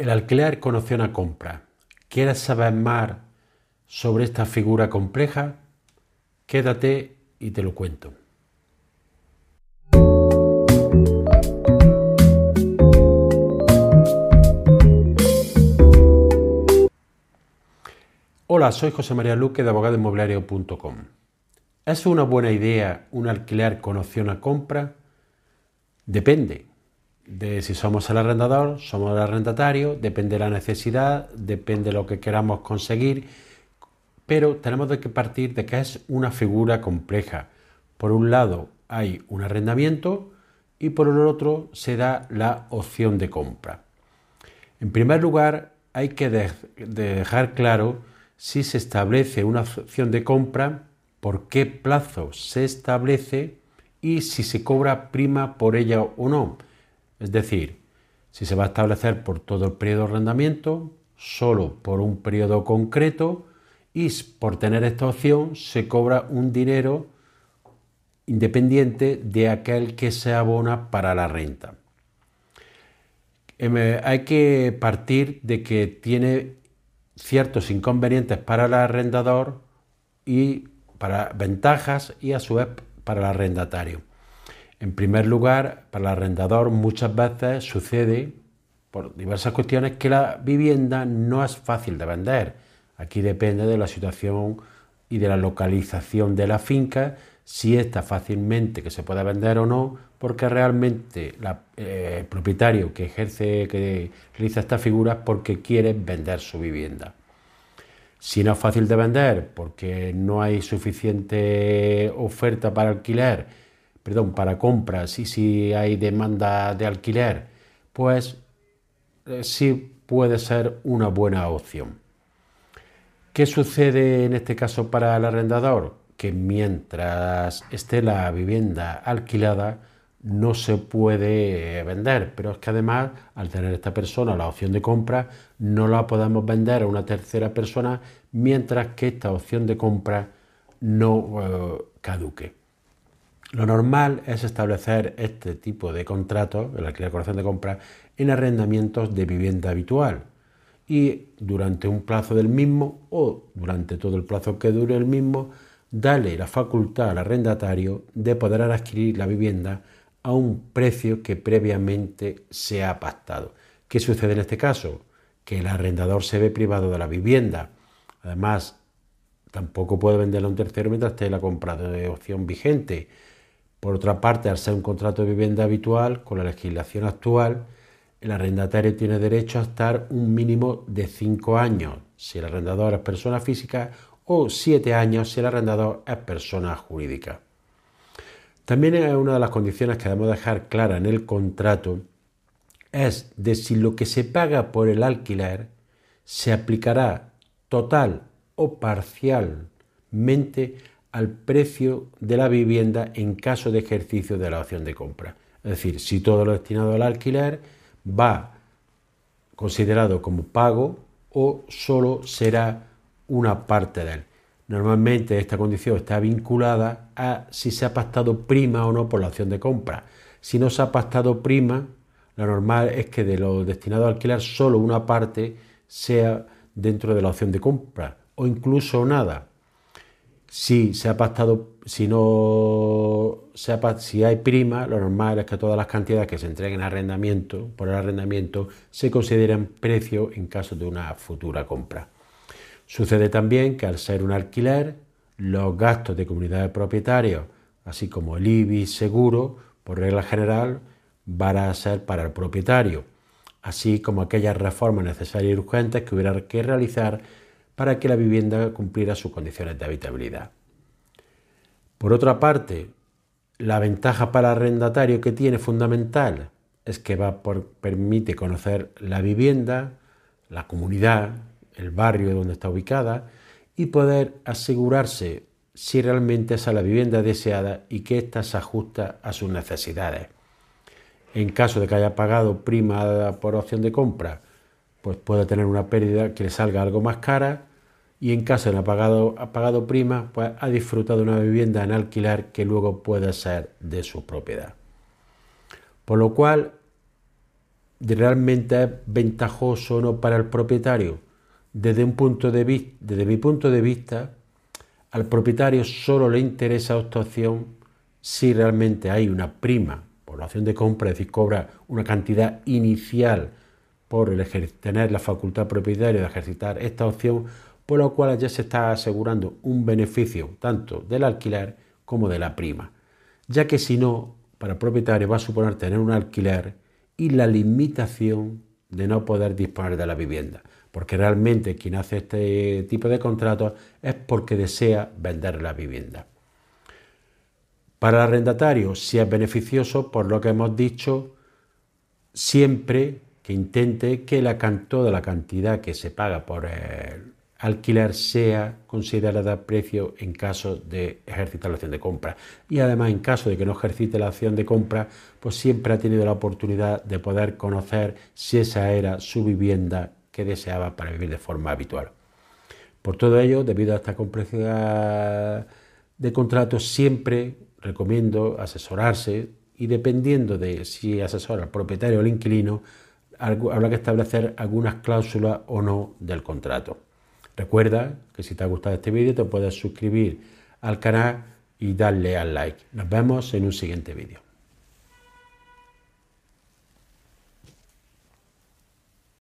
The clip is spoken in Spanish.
El alquiler con opción a compra. ¿Quieres saber más sobre esta figura compleja? Quédate y te lo cuento. Hola, soy José María Luque de abogadoinmobiliario.com. ¿Es una buena idea un alquiler con opción a compra? Depende de si somos el arrendador, somos el arrendatario, depende de la necesidad, depende de lo que queramos conseguir, pero tenemos que partir de que es una figura compleja. Por un lado hay un arrendamiento y por el otro se da la opción de compra. En primer lugar, hay que dejar claro si se establece una opción de compra, por qué plazo se establece y si se cobra prima por ella o no es decir, si se va a establecer por todo el periodo de arrendamiento, solo por un periodo concreto y por tener esta opción se cobra un dinero independiente de aquel que se abona para la renta. Em, eh, hay que partir de que tiene ciertos inconvenientes para el arrendador y para ventajas y a su vez para el arrendatario. En primer lugar, para el arrendador muchas veces sucede, por diversas cuestiones, que la vivienda no es fácil de vender. Aquí depende de la situación y de la localización de la finca, si está fácilmente que se pueda vender o no, porque realmente eh, el propietario que ejerce, que realiza esta figura es porque quiere vender su vivienda. Si no es fácil de vender, porque no hay suficiente oferta para alquiler, perdón, para compras y si hay demanda de alquiler, pues eh, sí puede ser una buena opción. ¿Qué sucede en este caso para el arrendador? Que mientras esté la vivienda alquilada no se puede vender, pero es que además al tener esta persona la opción de compra no la podemos vender a una tercera persona mientras que esta opción de compra no eh, caduque. Lo normal es establecer este tipo de contratos, el alquiler de compra, en arrendamientos de vivienda habitual y durante un plazo del mismo o durante todo el plazo que dure el mismo, dale la facultad al arrendatario de poder adquirir la vivienda a un precio que previamente se ha pactado. ¿Qué sucede en este caso? Que el arrendador se ve privado de la vivienda. Además, tampoco puede venderla a un tercero mientras esté la compra de opción vigente por otra parte, al ser un contrato de vivienda habitual, con la legislación actual, el arrendatario tiene derecho a estar un mínimo de cinco años si el arrendador es persona física o siete años si el arrendador es persona jurídica. También es una de las condiciones que debemos dejar clara en el contrato es de si lo que se paga por el alquiler se aplicará total o parcialmente al precio de la vivienda en caso de ejercicio de la opción de compra. Es decir, si todo lo destinado al alquiler va considerado como pago o solo será una parte de él. Normalmente esta condición está vinculada a si se ha pactado prima o no por la opción de compra. Si no se ha pactado prima, lo normal es que de lo destinado a alquiler solo una parte sea dentro de la opción de compra o incluso nada. Si se ha pactado, si no se si hay prima, lo normal es que todas las cantidades que se entreguen a arrendamiento, por el arrendamiento, se consideren precio en caso de una futura compra. Sucede también que al ser un alquiler, los gastos de comunidad de propietarios, así como el IBI seguro, por regla general, van a ser para el propietario, así como aquellas reformas necesarias y urgentes que hubiera que realizar para que la vivienda cumpliera sus condiciones de habitabilidad. Por otra parte, la ventaja para el arrendatario que tiene fundamental es que va por, permite conocer la vivienda, la comunidad, el barrio donde está ubicada y poder asegurarse si realmente es la vivienda deseada y que ésta se ajusta a sus necesidades. En caso de que haya pagado prima por opción de compra, pues puede tener una pérdida que le salga algo más cara y en caso de no pagado, pagado prima, pues ha disfrutado de una vivienda en alquiler que luego puede ser de su propiedad. Por lo cual, realmente es ventajoso o no para el propietario. Desde, un punto de desde mi punto de vista, al propietario solo le interesa esta opción si realmente hay una prima por la opción de compra, es decir, cobra una cantidad inicial por tener la facultad propietaria de ejercitar esta opción, por lo cual ya se está asegurando un beneficio tanto del alquiler como de la prima, ya que si no, para el propietario va a suponer tener un alquiler y la limitación de no poder disponer de la vivienda, porque realmente quien hace este tipo de contratos es porque desea vender la vivienda. Para el arrendatario, si es beneficioso, por lo que hemos dicho, siempre que intente que la, toda la cantidad que se paga por el alquiler sea considerada precio en caso de ejercitar la opción de compra. Y además, en caso de que no ejercite la opción de compra, pues siempre ha tenido la oportunidad de poder conocer si esa era su vivienda que deseaba para vivir de forma habitual. Por todo ello, debido a esta complejidad de contratos, siempre recomiendo asesorarse y dependiendo de si asesora al propietario o al inquilino, habrá que establecer algunas cláusulas o no del contrato. Recuerda que si te ha gustado este vídeo te puedes suscribir al canal y darle al like. Nos vemos en un siguiente vídeo.